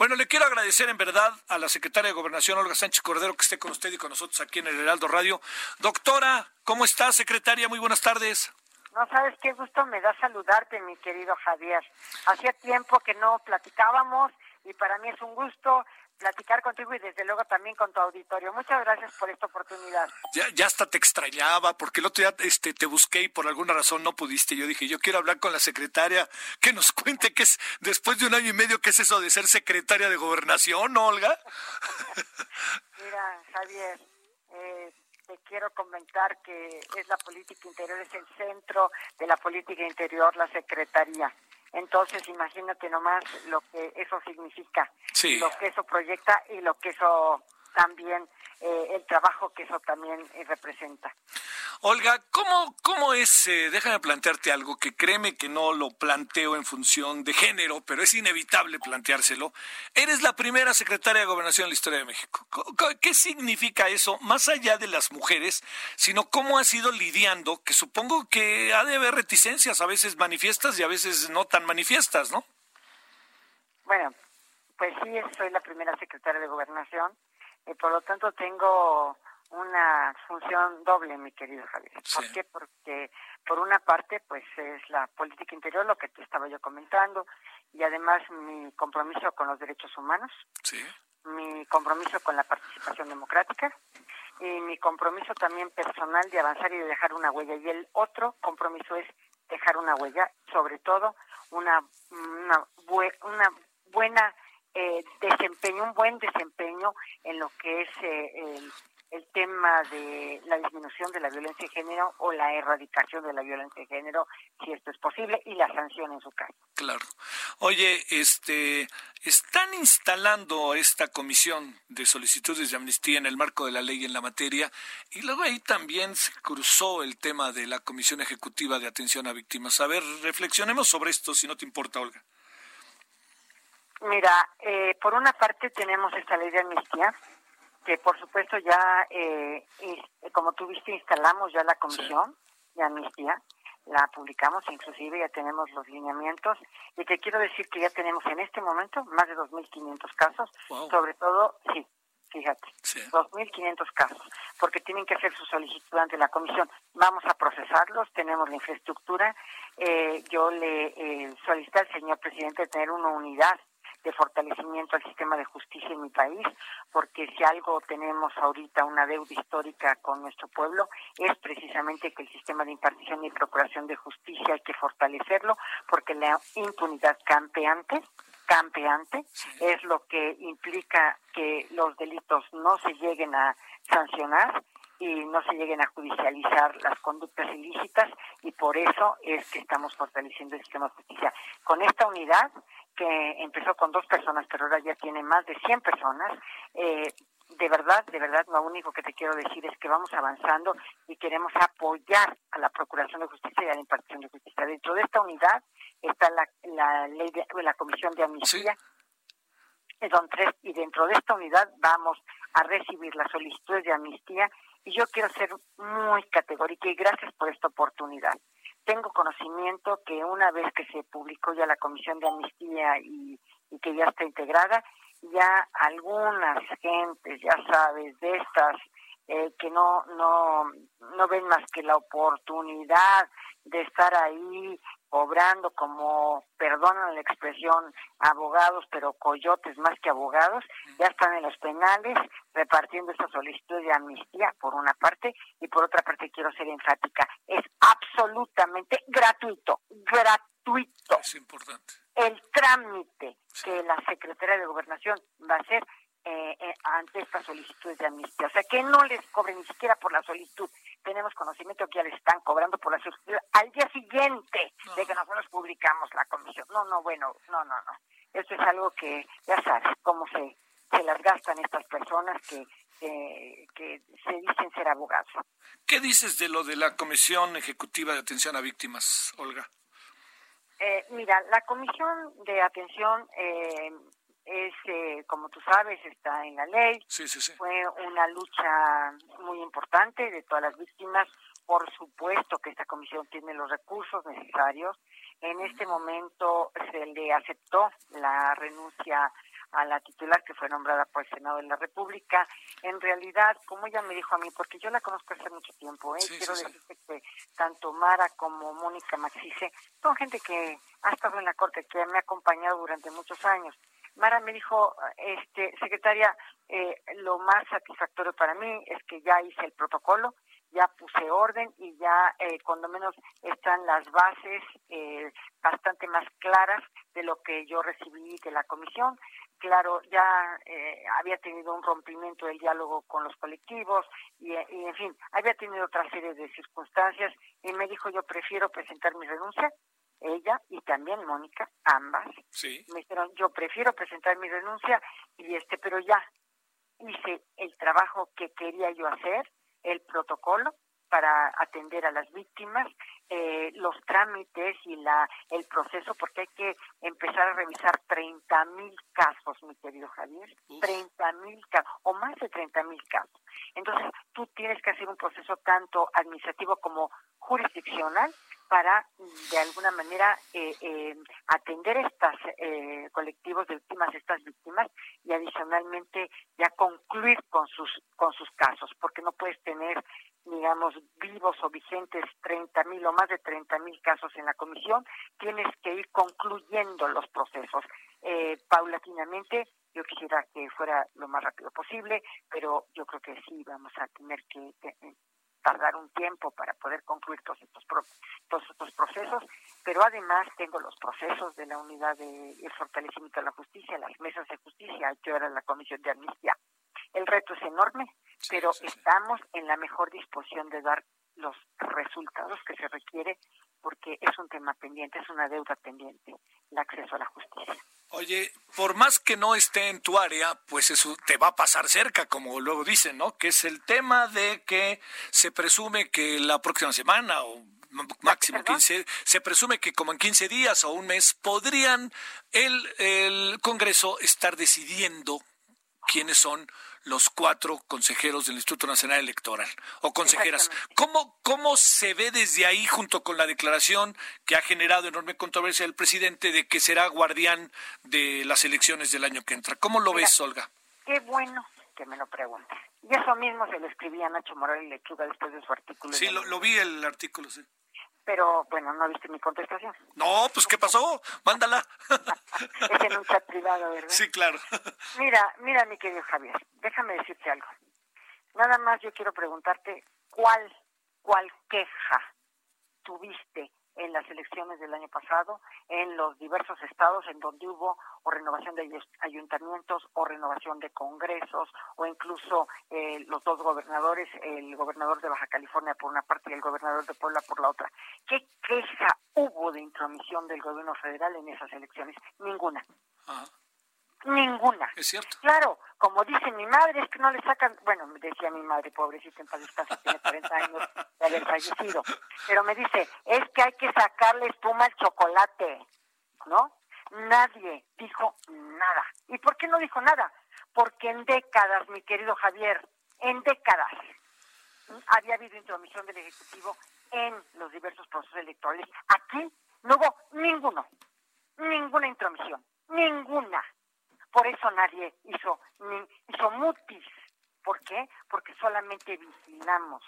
Bueno, le quiero agradecer en verdad a la secretaria de Gobernación, Olga Sánchez Cordero, que esté con usted y con nosotros aquí en el Heraldo Radio. Doctora, ¿cómo está, secretaria? Muy buenas tardes. No sabes qué gusto me da saludarte, mi querido Javier. Hacía tiempo que no platicábamos y para mí es un gusto platicar contigo y desde luego también con tu auditorio. Muchas gracias por esta oportunidad. Ya, ya hasta te extrañaba, porque el otro día este, te busqué y por alguna razón no pudiste. Yo dije, yo quiero hablar con la secretaria, que nos cuente qué es, después de un año y medio, qué es eso de ser secretaria de gobernación, ¿no, Olga? Mira, Javier, eh, te quiero comentar que es la política interior, es el centro de la política interior, la secretaría. Entonces, imagínate nomás lo que eso significa, Sí. lo que eso proyecta y lo que eso también, eh, el trabajo que eso también eh, representa. Olga, ¿cómo, cómo es? eh, déjame plantearte algo que créeme que no lo planteo en función de género, pero es inevitable planteárselo. Eres la primera secretaria de Gobernación en la historia de México. Co- co- ¿Qué significa eso, más allá de las mujeres, sino cómo has ido lidiando, que supongo que ha de haber reticencias, a veces manifiestas y a veces no tan manifiestas, ¿no? Bueno, pues sí, soy la primera secretaria de gobernación y por lo tanto tengo una función doble, mi querido Javier. ¿Por Sí. qué? Porque por una parte, pues es la política interior, lo que te estaba yo comentando, y además mi compromiso con los derechos humanos, Sí. mi compromiso con la participación democrática y mi compromiso también personal de avanzar y de dejar una huella. Y el otro compromiso es dejar una huella, sobre todo una, una, una buena eh, desempeño, un buen desempeño en lo que es eh, el, el tema de la disminución de la violencia de género o la erradicación de la violencia de género, si esto es posible, y la sanción en su caso. Claro. Oye, este, están instalando esta comisión de solicitudes de amnistía en el marco de la ley en la materia y luego ahí también se cruzó el tema de la Comisión Ejecutiva de Atención a Víctimas. A ver, reflexionemos sobre esto, si no te importa, Olga. Mira, eh, por una parte tenemos esta ley de amnistía, que por supuesto ya, eh, como tú viste, instalamos ya la comisión de amnistía, la publicamos, inclusive ya tenemos los lineamientos, y te quiero decir que ya tenemos en este momento más de 2.500 casos, Wow. sobre todo, sí, fíjate, Sí. 2.500 casos, porque tienen que hacer su solicitud ante la comisión. Vamos a procesarlos, tenemos la infraestructura. Eh, yo le eh, solicité al señor presidente tener una unidad de fortalecimiento al sistema de justicia en mi país, porque si algo tenemos ahorita una deuda histórica con nuestro pueblo, es precisamente que el sistema de impartición y procuración de justicia hay que fortalecerlo, porque la impunidad campeante campeante es lo que implica que los delitos no se lleguen a sancionar y no se lleguen a judicializar las conductas ilícitas y por eso es que estamos fortaleciendo el sistema de justicia. Con esta unidad, que empezó con dos personas, pero ahora ya tiene más de 100 personas, eh, de verdad, de verdad, lo único que te quiero decir es que vamos avanzando y queremos apoyar a la Procuración de Justicia y a la impartición de justicia. Dentro de esta unidad está la, la ley de la Comisión de Amnistía, son tres, y dentro de esta unidad vamos a recibir las solicitudes de amnistía y yo quiero ser muy categórica y gracias por esta oportunidad. Tengo conocimiento que una vez que se publicó ya la Comisión de Amnistía y, y que ya está integrada, ya algunas gentes, ya sabes, de estas eh, que no, no, no ven más que la oportunidad de estar ahí cobrando como, perdonan la expresión, abogados, pero coyotes más que abogados, ya están en los penales repartiendo esta solicitud de amnistía, por una parte, y por otra parte quiero ser enfática, es absolutamente gratuito, gratuito. Es importante. El trámite que la Secretaría de Gobernación va a hacer eh, eh, ante estas solicitudes de amnistía. O sea, que no les cobren ni siquiera por la solicitud. Tenemos conocimiento que ya les están cobrando por la solicitud al día siguiente de que nosotros publicamos la comisión. No, no, bueno, no, no, no. Esto es algo que ya sabes cómo se, se las gastan estas personas que, que se dicen ser abogados. ¿Qué dices de lo de la Comisión Ejecutiva de Atención a Víctimas, Olga? Eh, mira, la Comisión de Atención eh, es, eh, como tú sabes, está en la ley. Sí, sí, sí. Fue una lucha muy importante de todas las víctimas. Por supuesto que esta comisión tiene los recursos necesarios. En este momento se le aceptó la renuncia a la titular que fue nombrada por el Senado de la República. En realidad, como ella me dijo a mí, porque yo la conozco hace mucho tiempo, ¿eh? quiero decirte que tanto Mara como Mónica Maxice son gente que ha estado en la Corte, que me ha acompañado durante muchos años. Mara me dijo, este, secretaria, eh, lo más satisfactorio para mí es que ya hice el protocolo, ya puse orden y ya eh, cuando menos están las bases eh, bastante más claras de lo que yo recibí de la comisión. Claro, ya eh, había tenido un rompimiento del diálogo con los colectivos y, en fin, había tenido otra serie de circunstancias y me dijo yo prefiero presentar mi renuncia, ella y también Mónica, ambas, sí. me dijeron yo prefiero presentar mi renuncia y este, pero ya hice el trabajo que quería yo hacer, el protocolo, para atender a las víctimas, eh, los trámites y la el proceso, porque hay que empezar a revisar 30 mil casos, mi querido Javier, 30 mil casos, o más de 30 mil casos. Entonces, tú tienes que hacer un proceso tanto administrativo como jurisdiccional para, de alguna manera, eh, eh, atender estos colectivos de víctimas, estas víctimas, y adicionalmente ya concluir con sus, con sus casos, porque no puedes tener digamos, vivos o vigentes 30 mil o más de 30 mil casos en la comisión, tienes que ir concluyendo los procesos eh, paulatinamente. Yo quisiera que fuera lo más rápido posible, pero yo creo que sí vamos a tener que, tardar un tiempo para poder concluir todos estos, todos estos procesos, pero además tengo los procesos de la unidad de el fortalecimiento de la justicia, las mesas de justicia, yo era la comisión de amnistía. El reto es enorme, pero estamos en la mejor disposición de dar los resultados que se requiere porque es un tema pendiente, es una deuda pendiente, el acceso a la justicia. Oye, por más que no esté en tu área, pues eso te va a pasar cerca, como luego dicen, ¿no? Que es el tema de que se presume que la próxima semana o máximo 15, se presume que como en 15 días o un mes podrían el, el Congreso estar decidiendo quiénes son los cuatro consejeros del Instituto Nacional Electoral o consejeras. ¿Cómo, ¿Cómo se ve desde ahí junto con la declaración que ha generado enorme controversia el presidente de que será guardián de las elecciones del año que entra? ¿Cómo lo ves, Olga? Qué bueno que me lo preguntes. Y eso mismo se lo escribía a Nacho Morales Lechuga después de su artículo. Sí, lo, lo vi el artículo, sí pero bueno, no viste mi contestación. No, pues ¿qué pasó? Mándala. es en un chat privado, ¿verdad? Sí, claro. mira, mira, mi querido Javier, déjame decirte algo. Nada más yo quiero preguntarte cuál, cuál queja tuviste en las elecciones del año pasado, en los diversos estados en donde hubo o renovación de ayuntamientos o renovación de congresos o incluso eh, los dos gobernadores, el gobernador de Baja California por una parte y el gobernador de Puebla por la otra. ¿Qué queja hubo de intromisión del gobierno federal en esas elecciones? Ninguna. Ninguna. Es cierto. Claro, como dice mi madre, es que no le sacan, bueno, me decía mi madre, pobrecita, en paz descanso, tiene 40 años de haber fallecido, pero me dice, es que hay que sacarle espuma al chocolate, ¿no? Nadie dijo nada. ¿Y por qué no dijo nada? Porque en décadas, mi querido Javier, en décadas, había habido intromisión del Ejecutivo en los diversos procesos electorales. Aquí no hubo ninguno, ninguna intromisión, ninguna. Por eso nadie hizo, ni, hizo mutis. ¿Por qué? Porque solamente vigilamos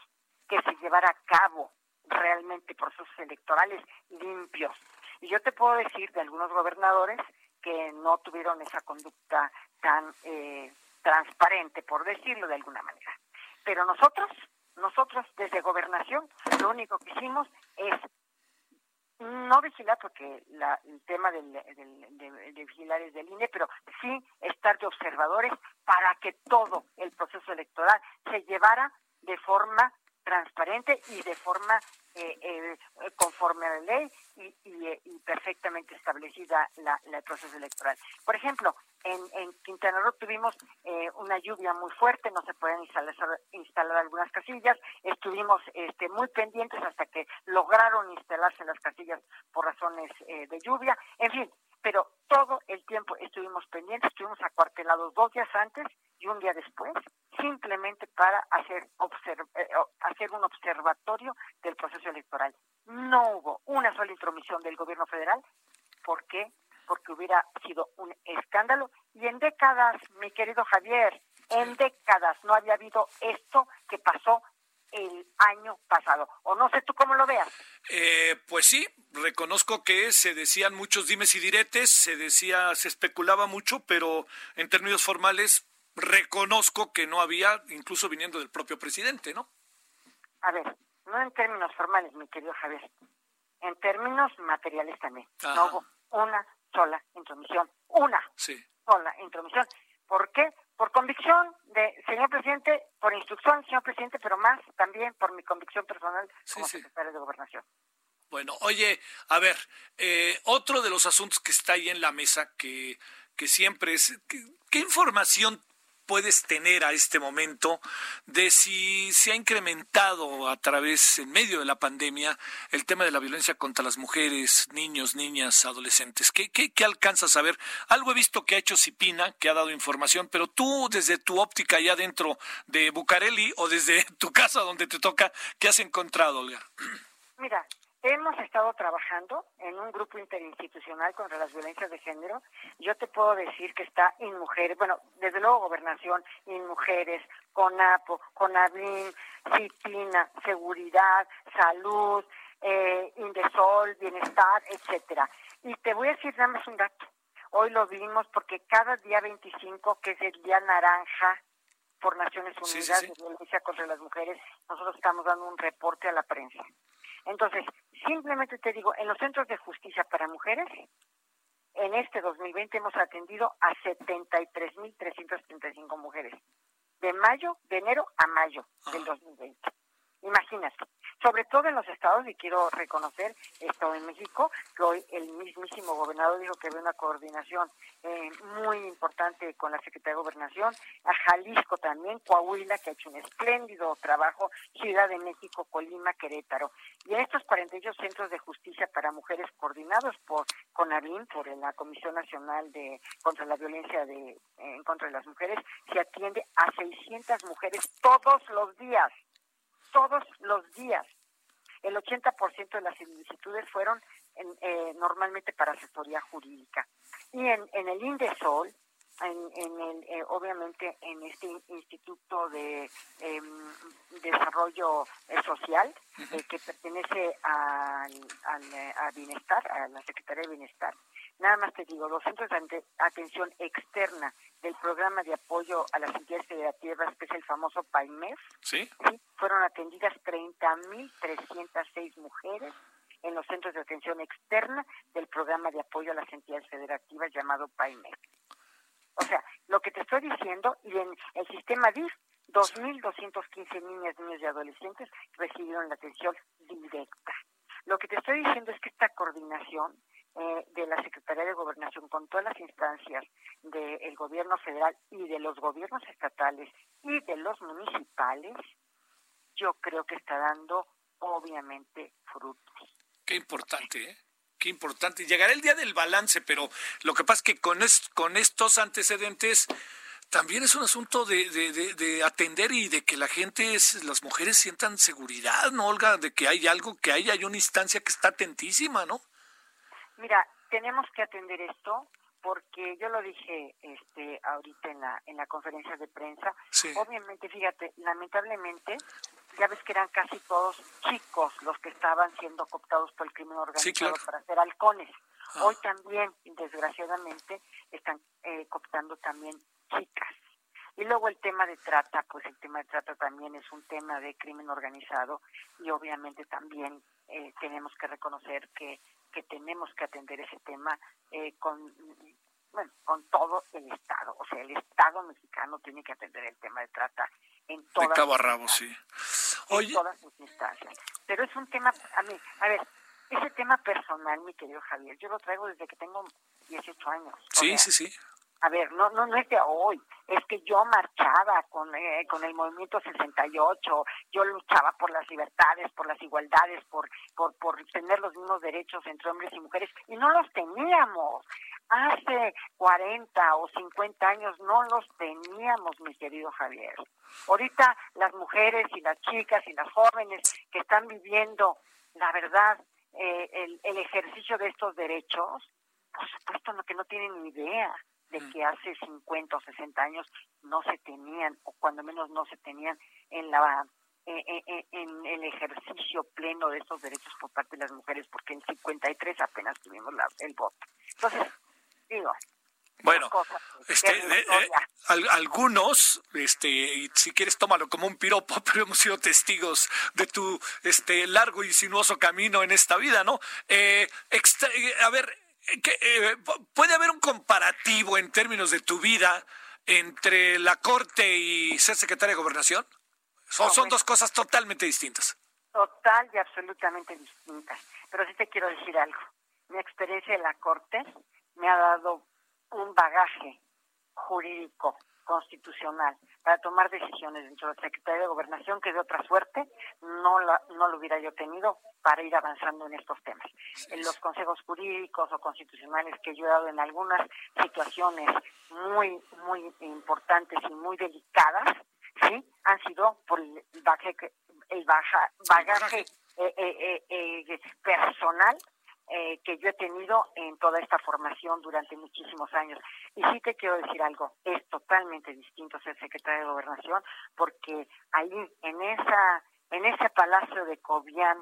que se llevara a cabo realmente procesos electorales limpios. Y yo te puedo decir de algunos gobernadores que no tuvieron esa conducta tan eh, transparente, por decirlo de alguna manera. Pero nosotros, nosotros desde gobernación, lo único que hicimos es no vigilar porque la, el tema del, de, vigilar es del INE, pero sí estar de observadores para que todo el proceso electoral se llevara de forma transparente y de forma eh, eh, conforme a la ley y, y, perfectamente establecida la, el proceso electoral. Por ejemplo, en, Quintana Roo tuvimos eh, una lluvia muy fuerte, no se pueden instalar, instalar algunas casillas, estuvimos este, muy pendientes hasta que lograron instalarse las casillas por razones eh, de lluvia, en fin, pero todo el tiempo estuvimos pendientes, estuvimos acuartelados dos días antes y un día después, simplemente para hacer, eh, hacer un observatorio del proceso electoral. No hubo una sola intromisión del gobierno federal. ¿Por qué? Porque hubiera sido un escándalo. Y en décadas, mi querido Javier, en décadas no había habido esto que pasó el año pasado. O no sé tú cómo lo veas. Eh, pues sí, reconozco que se decían muchos dimes y diretes, se decía, se especulaba mucho, pero en términos formales reconozco que no había, incluso viniendo del propio presidente, ¿no? A ver, no en términos formales, mi querido Javier, en términos materiales también. No hubo una sola intromisión, una sola intromisión. ¿Por qué? Por convicción de señor presidente, por instrucción señor presidente, pero más también por mi convicción personal como secretario de Gobernación. Bueno, oye, a ver, eh, otro de los asuntos que está ahí en la mesa, que, que siempre es, ¿qué información puedes tener a este momento de si se ha incrementado a través, en medio de la pandemia, el tema de la violencia contra las mujeres, niños, niñas, adolescentes? ¿Qué, qué, qué alcanzas a ver? Algo he visto que ha hecho Cipina, que ha dado información, pero tú desde tu óptica ya dentro de Bucareli o desde tu casa donde te toca, ¿qué has encontrado, Olga? Mira, Hemos estado trabajando en un grupo interinstitucional contra las violencias de género. Yo te puedo decir que está mujeres, bueno, desde luego Gobernación, mujeres, CONAPO, CONABIM, CIPINA, Seguridad, Salud, eh, Indesol, Bienestar, etcétera. Y te voy a decir nada más un dato. Hoy lo vimos porque cada día 25, que es el día naranja por Naciones Unidas de violencia contra las mujeres, nosotros estamos dando un reporte a la prensa. Entonces, simplemente te digo, en los centros de justicia para mujeres, en este 2020 hemos atendido a 73.335 mujeres, de mayo, de enero a mayo del 2020. Imagínate, sobre todo en los estados, y quiero reconocer esto en México, que hoy el mismísimo gobernador dijo que había una coordinación eh, muy importante con la Secretaría de Gobernación, a Jalisco también, Coahuila, que ha hecho un espléndido trabajo, Ciudad de México, Colima, Querétaro. Y en estos 48 centros de justicia para mujeres coordinados por CONAVIM, por la Comisión Nacional de contra la Violencia de, en contra de las Mujeres, se atiende a 600 mujeres todos los días todos los días. El 80% de las solicitudes fueron eh, normalmente para asesoría jurídica. Y en, en el INDESOL, en, el, eh, obviamente en este Instituto de em, Desarrollo eh, Social, que pertenece al, al, Bienestar, a la Secretaría de Bienestar, Nada más te digo, los centros de atención externa del programa de apoyo a las entidades federativas, que es el famoso PAIMEF, ¿Sí? fueron atendidas 30.306 mujeres en los centros de atención externa del programa de apoyo a las entidades federativas llamado PAIMEF. O sea, lo que te estoy diciendo, y en el sistema DIF, 2.215 niñas, niños y adolescentes recibieron la atención directa. Lo que te estoy diciendo es que esta coordinación eh, de la Secretaría de Gobernación con todas las instancias del gobierno federal y de los gobiernos estatales y de los municipales, yo creo que está dando obviamente frutos. Qué importante, ¿eh? Qué importante. Llegará el día del balance, pero lo que pasa es que con, con estos antecedentes también es un asunto de, de, de, atender y de que la gente, es, las mujeres sientan seguridad, ¿no, Olga? De que hay algo, que hay, hay una instancia que está atentísima, ¿no? Mira, tenemos que atender esto porque yo lo dije este ahorita en la en la conferencia de prensa. Obviamente, fíjate, lamentablemente ya ves que eran casi todos chicos los que estaban siendo cooptados por el crimen organizado para ser halcones. Ah. Hoy también, desgraciadamente, están eh, cooptando también chicas. Y luego el tema de trata, pues el tema de trata también es un tema de crimen organizado y obviamente también eh, tenemos que reconocer que, que tenemos que atender ese tema eh, con bueno, con todo el Estado. O sea, el Estado mexicano tiene que atender el tema de trata en todas, de cabo a rabo, sí. en todas sus instancias. Pero es un tema, a mí, a ver, ese tema personal, mi querido Javier, yo lo traigo desde que tengo 18 años. Sí, sí, sí. A ver, no, no, no es de hoy, es que yo marchaba con, eh, con el movimiento 68, yo luchaba por las libertades, por las igualdades, por, por, por tener los mismos derechos entre hombres y mujeres, y no los teníamos. Hace 40 o 50 años no los teníamos, mi querido Javier. Ahorita las mujeres y las chicas y las jóvenes que están viviendo, la verdad, eh, el, el ejercicio de estos derechos, por supuesto no, que no tienen ni idea de que hace 50 o 60 años no se tenían, o cuando menos no se tenían en la en, el ejercicio pleno de estos derechos por parte de las mujeres, porque en 53 apenas tuvimos el voto. Entonces, digo, bueno, este, eh, algunos, este, y si quieres tómalo como un piropo, pero hemos sido testigos de tu este largo y sinuoso camino en esta vida, ¿no? Eh, eh a ver, eh, ¿puede haber un comparativo en términos de tu vida entre la Corte y ser secretaria de Gobernación? Son, son dos cosas totalmente distintas. Total y absolutamente distintas. Pero sí te quiero decir algo. Mi experiencia en la Corte me ha dado un bagaje jurídico constitucional para tomar decisiones dentro del Secretaría de Gobernación que de otra suerte no, la, no lo hubiera yo tenido para ir avanzando en estos temas. En los consejos jurídicos o constitucionales que yo he dado en algunas situaciones muy, muy importantes y muy delicadas, sí, han sido por el bagaje, el bagaje eh, eh, eh, personal eh, que yo he tenido en toda esta formación durante muchísimos años. Y sí te quiero decir algo, es totalmente distinto ser secretario de Gobernación porque ahí en esa en ese palacio de Cobian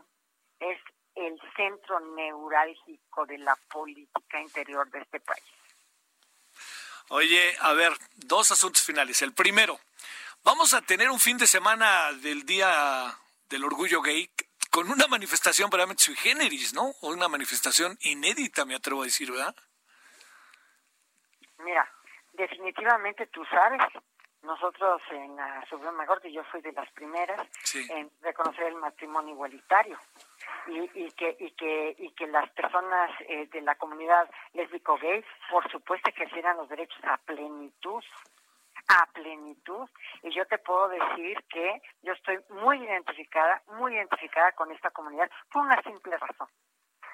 es el centro neurálgico de la política interior de este país. Oye, a ver, dos asuntos finales. El primero, vamos a tener un fin de semana del Día del Orgullo Gay con una manifestación verdaderamente sui generis, ¿no? O una manifestación inédita, me atrevo a decir, ¿verdad? Mira, definitivamente tú sabes, nosotros en la Suprema Corte, yo fui de las primeras en reconocer el matrimonio igualitario. Y, y, que y que y que las personas eh, de la comunidad lésbico gay por supuesto ejercieran los derechos a plenitud a plenitud y yo te puedo decir que yo estoy muy identificada, muy identificada con esta comunidad por una simple razón.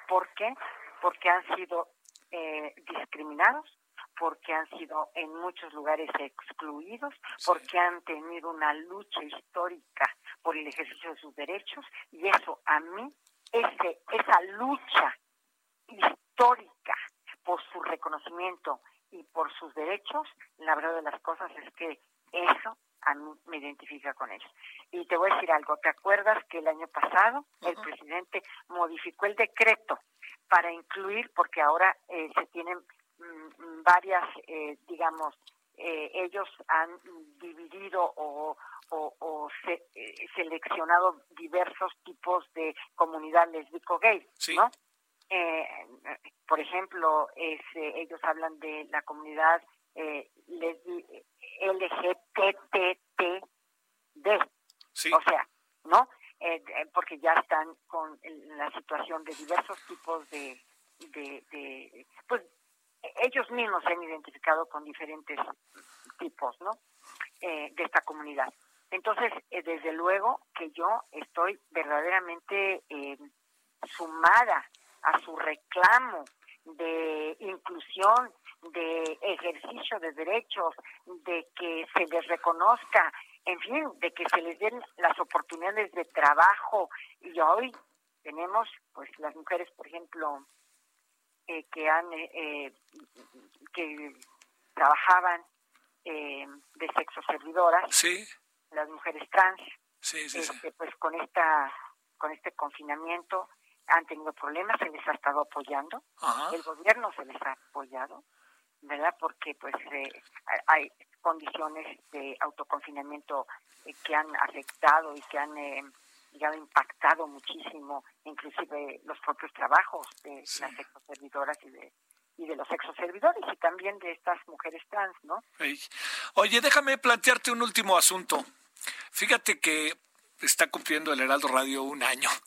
¿Por qué? Porque han sido eh, discriminados, porque han sido en muchos lugares excluidos, porque han tenido una lucha histórica por el ejercicio de sus derechos y eso a mí, ese, esa lucha histórica por su reconocimiento y por sus derechos, la verdad de las cosas es que eso a mí me identifica con ellos. Y te voy a decir algo, ¿te acuerdas que el año pasado el presidente modificó el decreto para incluir, porque ahora eh, se tienen mm, varias, eh, digamos, eh, ellos han dividido o, o, seleccionado diversos tipos de comunidad lésbico-gay, ¿no? Eh, por ejemplo, es, eh, ellos hablan de la comunidad eh, LGBTTD, o sea, ¿no? Eh, porque ya están con la situación de diversos tipos de, de, pues ellos mismos se han identificado con diferentes tipos, ¿no? de esta comunidad. Entonces, desde luego que yo estoy verdaderamente sumada a su reclamo de inclusión, de ejercicio de derechos, de que se les reconozca, en fin, de que se les den las oportunidades de trabajo. Y hoy tenemos, pues, las mujeres, por ejemplo, eh, que han, eh, eh, que trabajaban de sexo servidoras, sí. las mujeres trans, sí, sí, este, pues con esta, con este confinamiento han tenido problemas, se les ha estado apoyando, el gobierno se les ha apoyado, ¿verdad? Porque pues eh, hay condiciones de autoconfinamiento eh, que han afectado y que han eh, impactado muchísimo, inclusive los propios trabajos de las exoservidoras y de y de los exoservidores y también de estas mujeres trans, ¿no? Oye, déjame plantearte un último asunto. Fíjate que está cumpliendo el Heraldo Radio un año.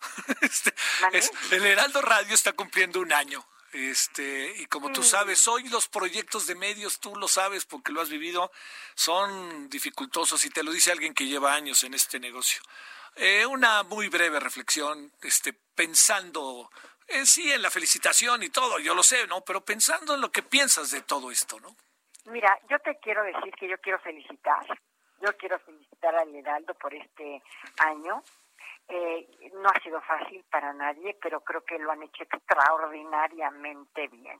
Este, el Heraldo Radio está cumpliendo un año. Este, y como tú sabes, hoy los proyectos de medios, tú lo sabes porque lo has vivido, son dificultosos y te lo dice alguien que lleva años en este negocio. Eh, una muy breve reflexión, este, pensando en sí en la felicitación y todo, yo lo sé, ¿no? Pero pensando en lo que piensas de todo esto, ¿no? Mira, yo te quiero decir que yo quiero felicitar, yo quiero felicitar al Heraldo por este año. Eh, no ha sido fácil para nadie, pero creo que lo han hecho extraordinariamente bien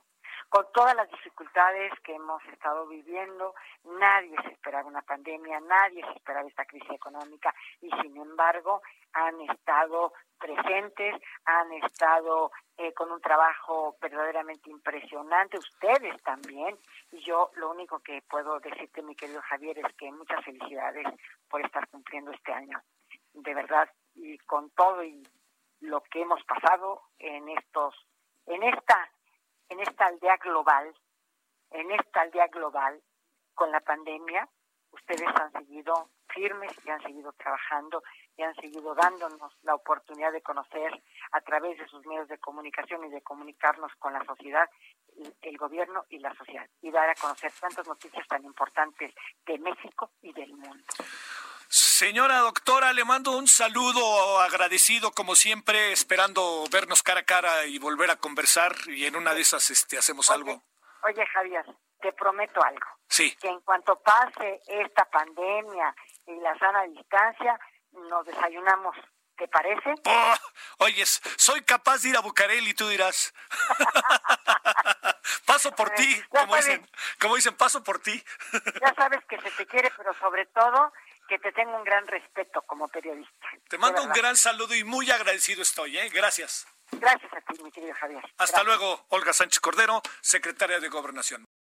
con todas las dificultades que hemos estado viviendo, nadie se esperaba una pandemia, nadie se esperaba esta crisis económica y sin embargo han estado presentes, han estado eh, con un trabajo verdaderamente impresionante, ustedes también, y yo lo único que puedo decirte, mi querido Javier, es que muchas felicidades por estar cumpliendo este año, de verdad, y con todo y lo que hemos pasado en estos, en esta en esta aldea global, en esta aldea global, con la pandemia, ustedes han seguido firmes y han seguido trabajando y han seguido dándonos la oportunidad de conocer a través de sus medios de comunicación y de comunicarnos con la sociedad, el gobierno y la sociedad, y dar a conocer tantas noticias tan importantes de México y del mundo. Señora doctora, le mando un saludo agradecido como siempre, esperando vernos cara a cara y volver a conversar y en una de esas este, hacemos algo. Oye Javier, te prometo algo. Sí. Que en cuanto pase esta pandemia y la sana distancia, nos desayunamos. ¿Te parece? Oh, oyes, soy capaz de ir a Bucareli, tú dirás. paso por ti, como dicen, como dicen, paso por ti. ya sabes que se te quiere, pero sobre todo que te tengo un gran respeto como periodista. Te mando un gran saludo y muy agradecido estoy, ¿eh? Gracias. Gracias a ti, mi querido Javier. Hasta luego, Olga Sánchez Cordero, secretaria de Gobernación.